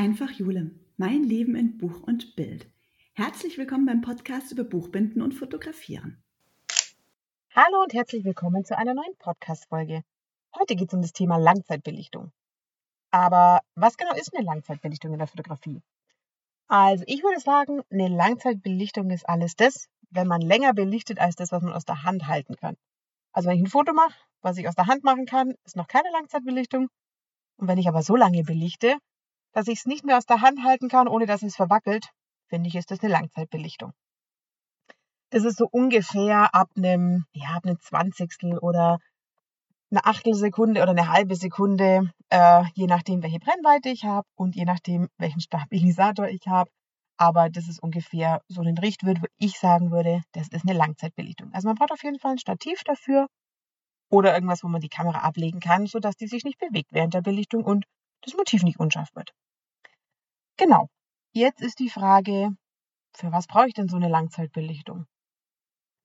Einfach Jule, mein Leben in Buch und Bild. Herzlich willkommen beim Podcast über Buchbinden und Fotografieren. Hallo und herzlich willkommen zu einer neuen Podcast-Folge. Heute geht es um das Thema Langzeitbelichtung. Aber was genau ist eine Langzeitbelichtung in der Fotografie? Also ich würde sagen, eine Langzeitbelichtung ist alles das, wenn man länger belichtet als das, was man aus der Hand halten kann. Also wenn ich ein Foto mache, was ich aus der Hand machen kann, ist noch keine Langzeitbelichtung. Und wenn ich aber so lange belichte, dass ich es nicht mehr aus der Hand halten kann, ohne dass es verwackelt, finde ich, ist das eine Langzeitbelichtung. Das ist so ungefähr ab einem, ja, ab einem Zwanzigstel oder eine Achtelsekunde oder eine halbe Sekunde, äh, je nachdem, welche Brennweite ich habe und je nachdem, welchen Stabilisator ich habe. Aber das ist ungefähr so ein Richtwert, wo ich sagen würde, das ist eine Langzeitbelichtung. Also man braucht auf jeden Fall ein Stativ dafür oder irgendwas, wo man die Kamera ablegen kann, sodass die sich nicht bewegt während der Belichtung und das Motiv nicht unscharf wird. Genau. Jetzt ist die Frage, für was brauche ich denn so eine Langzeitbelichtung?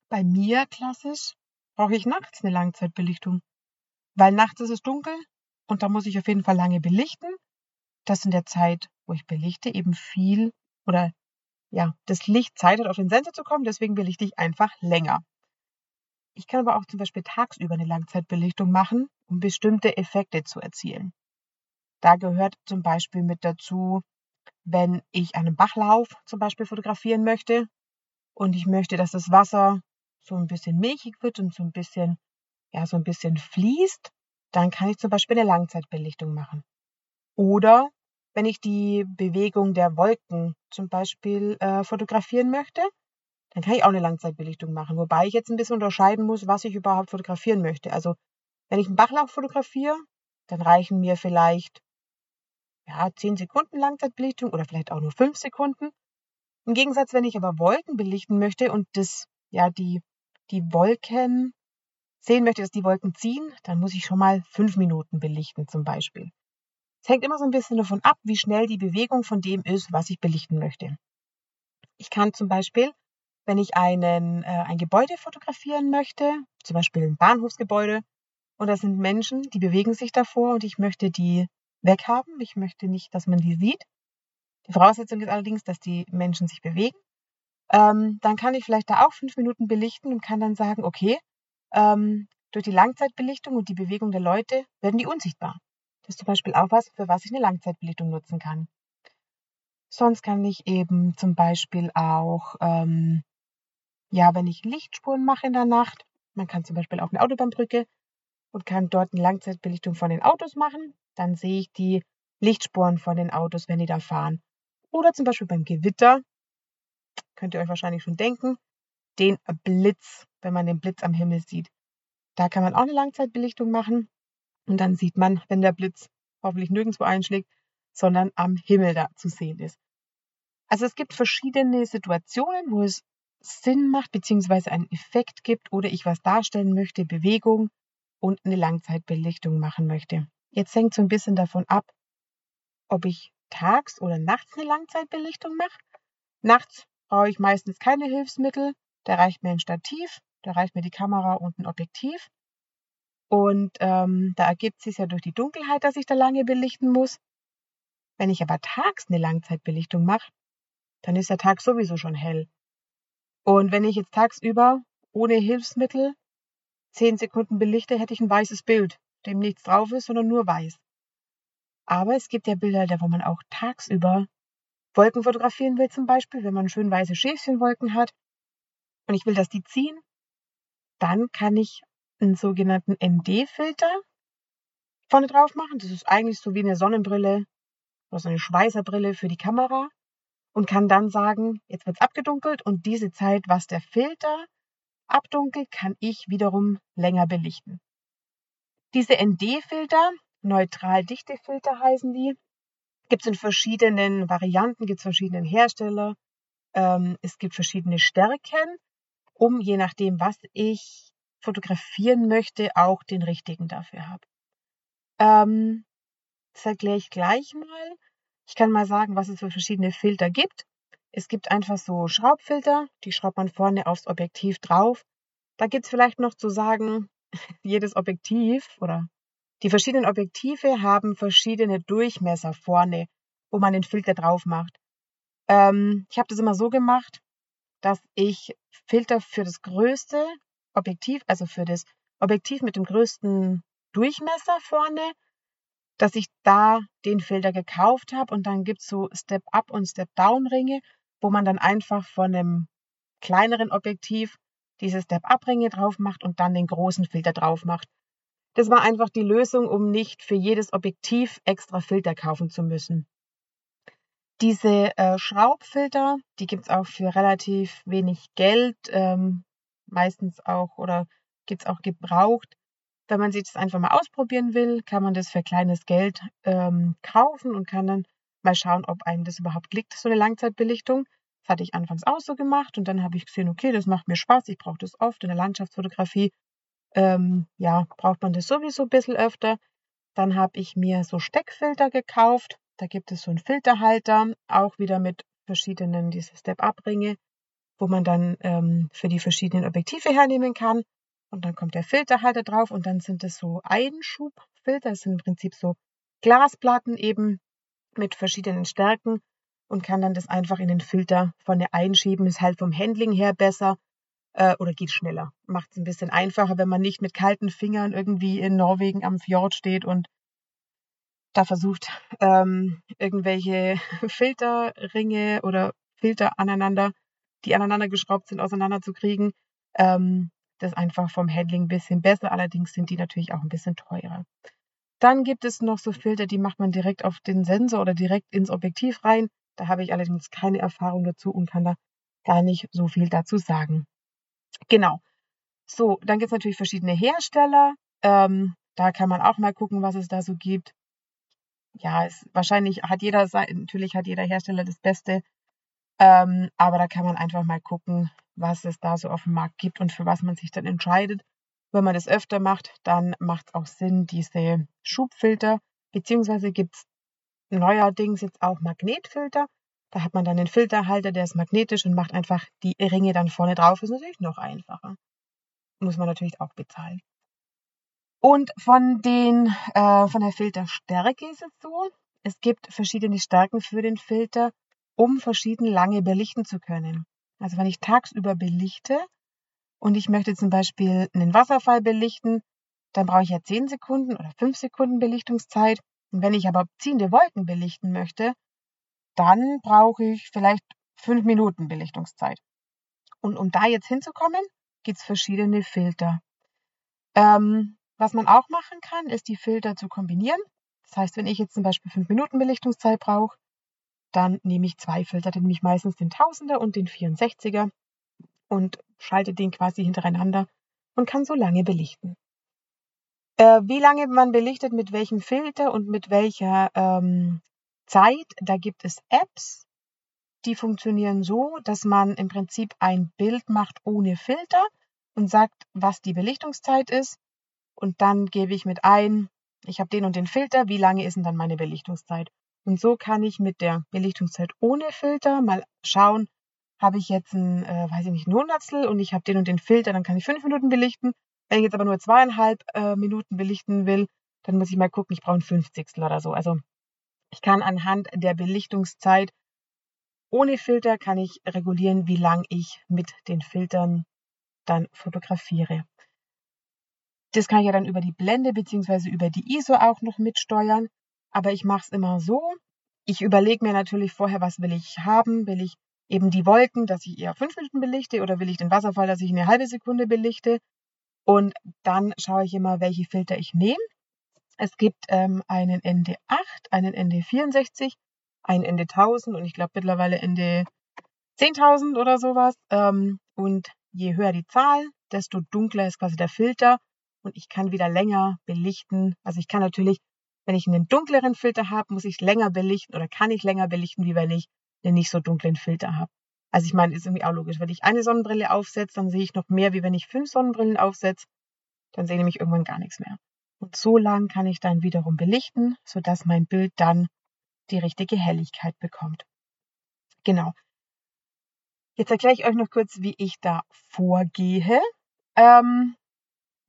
Bei mir klassisch brauche ich nachts eine Langzeitbelichtung, weil nachts ist es dunkel und da muss ich auf jeden Fall lange belichten. Das in der Zeit, wo ich belichte, eben viel oder ja, das Licht Zeit hat, auf den Sensor zu kommen, deswegen belichte ich einfach länger. Ich kann aber auch zum Beispiel tagsüber eine Langzeitbelichtung machen, um bestimmte Effekte zu erzielen. Da gehört zum Beispiel mit dazu, wenn ich einen Bachlauf zum Beispiel fotografieren möchte und ich möchte, dass das Wasser so ein bisschen milchig wird und so ein bisschen, ja, so ein bisschen fließt, dann kann ich zum Beispiel eine Langzeitbelichtung machen. Oder wenn ich die Bewegung der Wolken zum Beispiel äh, fotografieren möchte, dann kann ich auch eine Langzeitbelichtung machen. Wobei ich jetzt ein bisschen unterscheiden muss, was ich überhaupt fotografieren möchte. Also wenn ich einen Bachlauf fotografiere, dann reichen mir vielleicht ja, 10 Sekunden Langzeitbelichtung oder vielleicht auch nur 5 Sekunden. Im Gegensatz, wenn ich aber Wolken belichten möchte und das, ja, die, die Wolken sehen möchte, dass die Wolken ziehen, dann muss ich schon mal 5 Minuten belichten zum Beispiel. Es hängt immer so ein bisschen davon ab, wie schnell die Bewegung von dem ist, was ich belichten möchte. Ich kann zum Beispiel, wenn ich einen, äh, ein Gebäude fotografieren möchte, zum Beispiel ein Bahnhofsgebäude, und da sind Menschen, die bewegen sich davor und ich möchte die weghaben. Ich möchte nicht, dass man die sieht. Die Voraussetzung ist allerdings, dass die Menschen sich bewegen. Ähm, dann kann ich vielleicht da auch fünf Minuten belichten und kann dann sagen, okay, ähm, durch die Langzeitbelichtung und die Bewegung der Leute werden die unsichtbar. Das ist zum Beispiel auch was, für was ich eine Langzeitbelichtung nutzen kann. Sonst kann ich eben zum Beispiel auch, ähm, ja, wenn ich Lichtspuren mache in der Nacht, man kann zum Beispiel auf eine Autobahnbrücke und kann dort eine Langzeitbelichtung von den Autos machen dann sehe ich die Lichtspuren von den Autos, wenn die da fahren. Oder zum Beispiel beim Gewitter, könnt ihr euch wahrscheinlich schon denken, den Blitz, wenn man den Blitz am Himmel sieht. Da kann man auch eine Langzeitbelichtung machen und dann sieht man, wenn der Blitz hoffentlich nirgendwo einschlägt, sondern am Himmel da zu sehen ist. Also es gibt verschiedene Situationen, wo es Sinn macht, beziehungsweise einen Effekt gibt oder ich was darstellen möchte, Bewegung und eine Langzeitbelichtung machen möchte. Jetzt hängt so ein bisschen davon ab, ob ich tags oder nachts eine Langzeitbelichtung mache. Nachts brauche ich meistens keine Hilfsmittel. Da reicht mir ein Stativ, da reicht mir die Kamera und ein Objektiv. Und ähm, da ergibt sich ja durch die Dunkelheit, dass ich da lange belichten muss. Wenn ich aber tags eine Langzeitbelichtung mache, dann ist der Tag sowieso schon hell. Und wenn ich jetzt tagsüber ohne Hilfsmittel zehn Sekunden belichte, hätte ich ein weißes Bild dem nichts drauf ist, sondern nur weiß. Aber es gibt ja Bilder, wo man auch tagsüber Wolken fotografieren will, zum Beispiel, wenn man schön weiße Schäfchenwolken hat und ich will, dass die ziehen, dann kann ich einen sogenannten ND-Filter vorne drauf machen. Das ist eigentlich so wie eine Sonnenbrille oder so eine Schweißerbrille für die Kamera und kann dann sagen, jetzt wird es abgedunkelt und diese Zeit, was der Filter abdunkelt, kann ich wiederum länger belichten. Diese ND-Filter, Neutral-Dichte-Filter heißen die, gibt es in verschiedenen Varianten, gibt es verschiedene Hersteller. Ähm, es gibt verschiedene Stärken, um je nachdem, was ich fotografieren möchte, auch den richtigen dafür habe. Ähm, das erkläre ich gleich mal. Ich kann mal sagen, was es für verschiedene Filter gibt. Es gibt einfach so Schraubfilter, die schraubt man vorne aufs Objektiv drauf. Da gibt es vielleicht noch zu sagen, jedes Objektiv oder die verschiedenen Objektive haben verschiedene Durchmesser vorne wo man den Filter drauf macht. Ähm, ich habe das immer so gemacht, dass ich Filter für das größte Objektiv, also für das Objektiv mit dem größten Durchmesser vorne, dass ich da den Filter gekauft habe und dann gibt's so Step-Up und Step-Down-Ringe, wo man dann einfach von einem kleineren Objektiv diese Step-Up-Ringe drauf macht und dann den großen Filter drauf macht. Das war einfach die Lösung, um nicht für jedes Objektiv extra Filter kaufen zu müssen. Diese äh, Schraubfilter, die gibt's auch für relativ wenig Geld, ähm, meistens auch oder gibt's auch gebraucht. Wenn man sich das einfach mal ausprobieren will, kann man das für kleines Geld ähm, kaufen und kann dann mal schauen, ob einem das überhaupt liegt, so eine Langzeitbelichtung. Das hatte ich anfangs auch so gemacht und dann habe ich gesehen, okay, das macht mir Spaß, ich brauche das oft in der Landschaftsfotografie. Ähm, ja, braucht man das sowieso ein bisschen öfter. Dann habe ich mir so Steckfilter gekauft. Da gibt es so einen Filterhalter, auch wieder mit verschiedenen diese Step-Up-Ringe, wo man dann ähm, für die verschiedenen Objektive hernehmen kann. Und dann kommt der Filterhalter drauf und dann sind es so Einschubfilter. Das sind im Prinzip so Glasplatten eben mit verschiedenen Stärken und kann dann das einfach in den Filter vorne einschieben. Ist halt vom Handling her besser äh, oder geht schneller. Macht es ein bisschen einfacher, wenn man nicht mit kalten Fingern irgendwie in Norwegen am Fjord steht und da versucht, ähm, irgendwelche Filterringe oder Filter aneinander, die aneinander geschraubt sind, auseinanderzukriegen. Ähm, das einfach vom Handling ein bisschen besser. Allerdings sind die natürlich auch ein bisschen teurer. Dann gibt es noch so Filter, die macht man direkt auf den Sensor oder direkt ins Objektiv rein. Da habe ich allerdings keine Erfahrung dazu und kann da gar nicht so viel dazu sagen. Genau. So, dann gibt es natürlich verschiedene Hersteller. Ähm, da kann man auch mal gucken, was es da so gibt ja, es, wahrscheinlich hat jeder, natürlich hat jeder Hersteller das Beste, ähm, aber da kann man einfach mal gucken, was es da so auf dem Markt gibt und für was man sich dann entscheidet. Wenn man das öfter macht, dann macht es auch Sinn, diese Schubfilter, beziehungsweise gibt es neuerdings jetzt auch Magnetfilter. Da hat man dann den Filterhalter, der ist magnetisch und macht einfach die Ringe dann vorne drauf. Ist natürlich noch einfacher. Muss man natürlich auch bezahlen. Und von den, äh, von der Filterstärke ist es so, es gibt verschiedene Stärken für den Filter, um verschieden lange belichten zu können. Also wenn ich tagsüber belichte und ich möchte zum Beispiel einen Wasserfall belichten, dann brauche ich ja 10 Sekunden oder 5 Sekunden Belichtungszeit. Und wenn ich aber ziehende Wolken belichten möchte, dann brauche ich vielleicht 5 Minuten Belichtungszeit. Und um da jetzt hinzukommen, gibt es verschiedene Filter. Ähm, was man auch machen kann, ist die Filter zu kombinieren. Das heißt, wenn ich jetzt zum Beispiel fünf Minuten Belichtungszeit brauche, dann nehme ich zwei Filter, dann nehme ich meistens den 1000er und den 64er und schalte den quasi hintereinander und kann so lange belichten. Äh, wie lange man belichtet, mit welchem Filter und mit welcher ähm, Zeit, da gibt es Apps, die funktionieren so, dass man im Prinzip ein Bild macht ohne Filter und sagt, was die Belichtungszeit ist und dann gebe ich mit ein, ich habe den und den Filter, wie lange ist denn dann meine Belichtungszeit? Und so kann ich mit der Belichtungszeit ohne Filter mal schauen, habe ich jetzt ein, äh, weiß ich nicht, ein Hundertstel und ich habe den und den Filter, dann kann ich fünf Minuten belichten. Wenn ich jetzt aber nur zweieinhalb äh, Minuten belichten will, dann muss ich mal gucken, ich brauche ein Fünfzigstel oder so. Also ich kann anhand der Belichtungszeit ohne Filter kann ich regulieren, wie lang ich mit den Filtern dann fotografiere. Das kann ich ja dann über die Blende beziehungsweise über die ISO auch noch mitsteuern. Aber ich mache es immer so. Ich überlege mir natürlich vorher, was will ich haben. Will ich eben die Wolken, dass ich eher fünf Minuten belichte oder will ich den Wasserfall, dass ich eine halbe Sekunde belichte. Und dann schaue ich immer, welche Filter ich nehme. Es gibt ähm, einen ND8, einen ND64, einen ND1000 und ich glaube mittlerweile ND 10.000 oder sowas. Ähm, und je höher die Zahl, desto dunkler ist quasi der Filter und ich kann wieder länger belichten. Also ich kann natürlich, wenn ich einen dunkleren Filter habe, muss ich länger belichten oder kann ich länger belichten, wie wenn ich einen nicht so dunklen Filter habe. Also ich meine, ist irgendwie auch logisch. Wenn ich eine Sonnenbrille aufsetze, dann sehe ich noch mehr, wie wenn ich fünf Sonnenbrillen aufsetze. Dann sehe ich nämlich irgendwann gar nichts mehr. Und so lang kann ich dann wiederum belichten, sodass mein Bild dann die richtige Helligkeit bekommt. Genau. Jetzt erkläre ich euch noch kurz, wie ich da vorgehe. Ähm,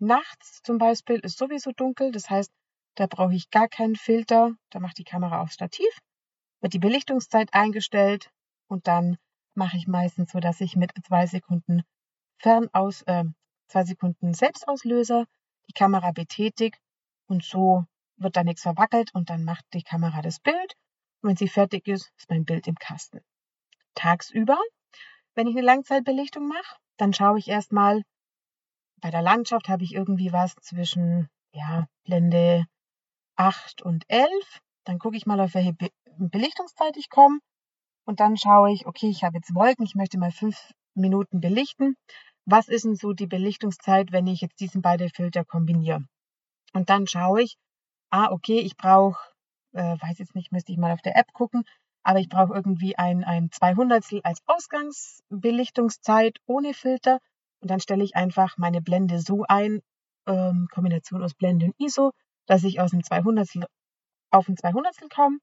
Nachts zum Beispiel ist sowieso dunkel, das heißt, da brauche ich gar keinen Filter. Da macht die Kamera aufs Stativ. wird die Belichtungszeit eingestellt und dann mache ich meistens so, dass ich mit zwei Sekunden Fernaus, äh, zwei Sekunden Selbstauslöser die Kamera betätigt und so wird da nichts verwackelt und dann macht die Kamera das Bild. Und wenn sie fertig ist, ist mein Bild im Kasten. Tagsüber, wenn ich eine Langzeitbelichtung mache, dann schaue ich erstmal, bei der Landschaft habe ich irgendwie was zwischen ja, Blende 8 und 11. Dann gucke ich mal, auf welche Be Belichtungszeit ich komme. Und dann schaue ich, okay, ich habe jetzt Wolken, ich möchte mal fünf Minuten belichten. Was ist denn so die Belichtungszeit, wenn ich jetzt diesen beiden Filter kombiniere? Und dann schaue ich, ah, okay, ich brauche, äh, weiß jetzt nicht, müsste ich mal auf der App gucken, aber ich brauche irgendwie ein, ein 200 als Ausgangsbelichtungszeit ohne Filter. Und dann stelle ich einfach meine Blende so ein, ähm, Kombination aus Blende und ISO, dass ich aus dem 200 auf ein 200 komme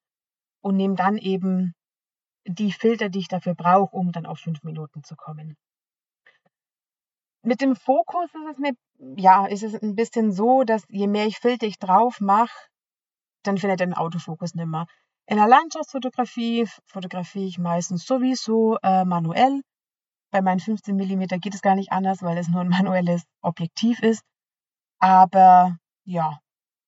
und nehme dann eben die Filter, die ich dafür brauche, um dann auf fünf Minuten zu kommen. Mit dem Fokus ist es mir, ja, ist es ein bisschen so, dass je mehr ich Filter ich drauf mache, dann findet den Autofokus nimmer. In der Landschaftsfotografie fotografiere ich meistens sowieso äh, manuell. Bei meinen 15 mm geht es gar nicht anders, weil es nur ein manuelles Objektiv ist. Aber ja,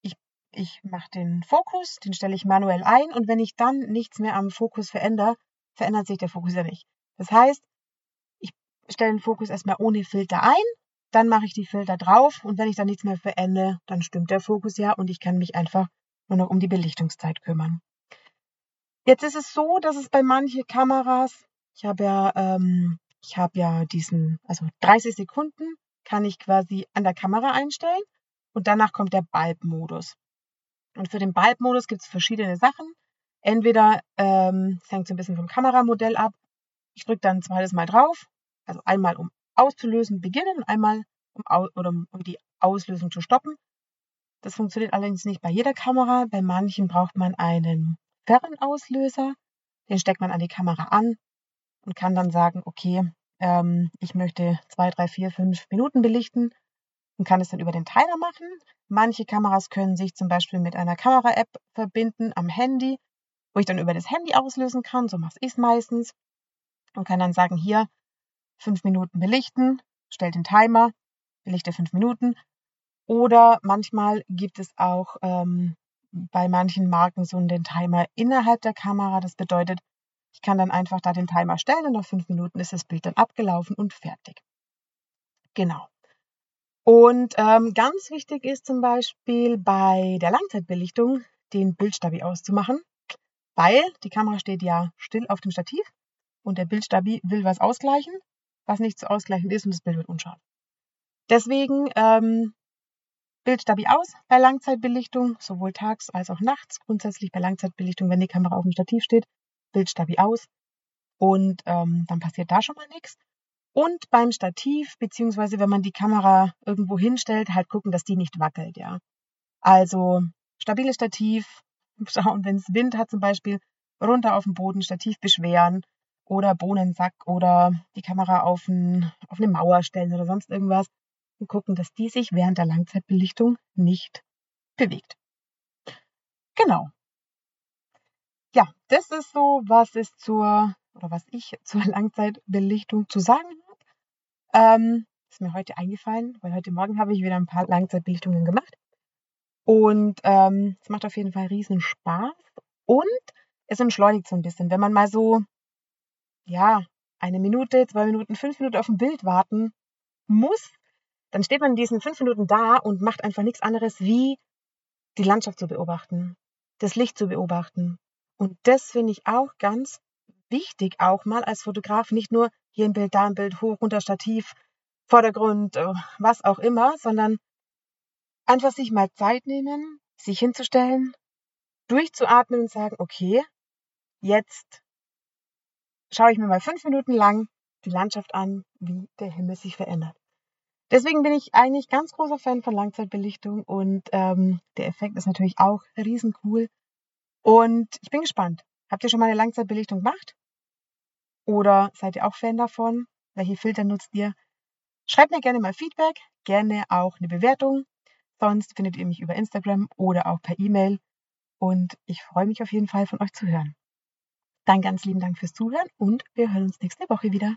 ich, ich mache den Fokus, den stelle ich manuell ein und wenn ich dann nichts mehr am Fokus verändere, verändert sich der Fokus ja nicht. Das heißt, ich stelle den Fokus erstmal ohne Filter ein, dann mache ich die Filter drauf und wenn ich dann nichts mehr verändere, dann stimmt der Fokus ja und ich kann mich einfach nur noch um die Belichtungszeit kümmern. Jetzt ist es so, dass es bei manchen Kameras, ich habe ja, ähm, ich habe ja diesen, also 30 Sekunden kann ich quasi an der Kamera einstellen und danach kommt der Bulb-Modus. Und für den Bulb-Modus gibt es verschiedene Sachen. Entweder, ähm, es hängt so ein bisschen vom Kameramodell ab, ich drücke dann ein zweites Mal drauf, also einmal um auszulösen beginnen einmal um, oder um die Auslösung zu stoppen. Das funktioniert allerdings nicht bei jeder Kamera. Bei manchen braucht man einen Fernauslöser. Den steckt man an die Kamera an und kann dann sagen, okay, ähm, ich möchte zwei, drei, vier, fünf Minuten belichten und kann es dann über den Timer machen. Manche Kameras können sich zum Beispiel mit einer Kamera-App verbinden am Handy, wo ich dann über das Handy auslösen kann. So mache ich es meistens und kann dann sagen, hier fünf Minuten belichten, stell den Timer, belichte fünf Minuten. Oder manchmal gibt es auch ähm, bei manchen Marken so einen Timer innerhalb der Kamera. Das bedeutet, ich kann dann einfach da den Timer stellen und nach fünf Minuten ist das Bild dann abgelaufen und fertig. Genau. Und ähm, ganz wichtig ist zum Beispiel bei der Langzeitbelichtung den Bildstabi auszumachen, weil die Kamera steht ja still auf dem Stativ und der Bildstabi will was ausgleichen, was nicht zu ausgleichen ist und das Bild wird unscharf. Deswegen ähm, Bildstabi aus bei Langzeitbelichtung, sowohl tags als auch nachts. Grundsätzlich bei Langzeitbelichtung, wenn die Kamera auf dem Stativ steht, Bildstabi aus und ähm, dann passiert da schon mal nichts. Und beim Stativ, beziehungsweise wenn man die Kamera irgendwo hinstellt, halt gucken, dass die nicht wackelt, ja. Also stabiles Stativ, schauen, wenn es Wind hat zum Beispiel, runter auf den Boden, Stativ beschweren oder Bohnensack oder die Kamera auf, ein, auf eine Mauer stellen oder sonst irgendwas und gucken, dass die sich während der Langzeitbelichtung nicht bewegt. Genau. Ja, das ist so, was es zur oder was ich zur Langzeitbelichtung zu sagen habe. Ähm, ist mir heute eingefallen, weil heute Morgen habe ich wieder ein paar Langzeitbelichtungen gemacht. Und ähm, es macht auf jeden Fall riesen Spaß. Und es entschleunigt so ein bisschen. Wenn man mal so, ja, eine Minute, zwei Minuten, fünf Minuten auf ein Bild warten muss, dann steht man in diesen fünf Minuten da und macht einfach nichts anderes, wie die Landschaft zu beobachten, das Licht zu beobachten, und das finde ich auch ganz wichtig, auch mal als Fotograf, nicht nur hier ein Bild, da ein Bild, hoch, runter, Stativ, Vordergrund, äh, was auch immer, sondern einfach sich mal Zeit nehmen, sich hinzustellen, durchzuatmen und sagen, okay, jetzt schaue ich mir mal fünf Minuten lang die Landschaft an, wie der Himmel sich verändert. Deswegen bin ich eigentlich ganz großer Fan von Langzeitbelichtung und ähm, der Effekt ist natürlich auch riesencool. Und ich bin gespannt. Habt ihr schon mal eine Langzeitbelichtung gemacht? Oder seid ihr auch Fan davon? Welche Filter nutzt ihr? Schreibt mir gerne mal Feedback, gerne auch eine Bewertung. Sonst findet ihr mich über Instagram oder auch per E-Mail. Und ich freue mich auf jeden Fall von euch zu hören. Dann ganz lieben Dank fürs Zuhören und wir hören uns nächste Woche wieder.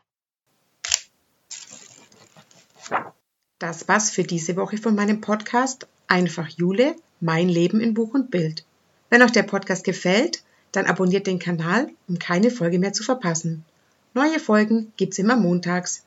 Das war's für diese Woche von meinem Podcast Einfach Jule, mein Leben in Buch und Bild. Wenn euch der Podcast gefällt, dann abonniert den Kanal, um keine Folge mehr zu verpassen. Neue Folgen gibt's immer montags.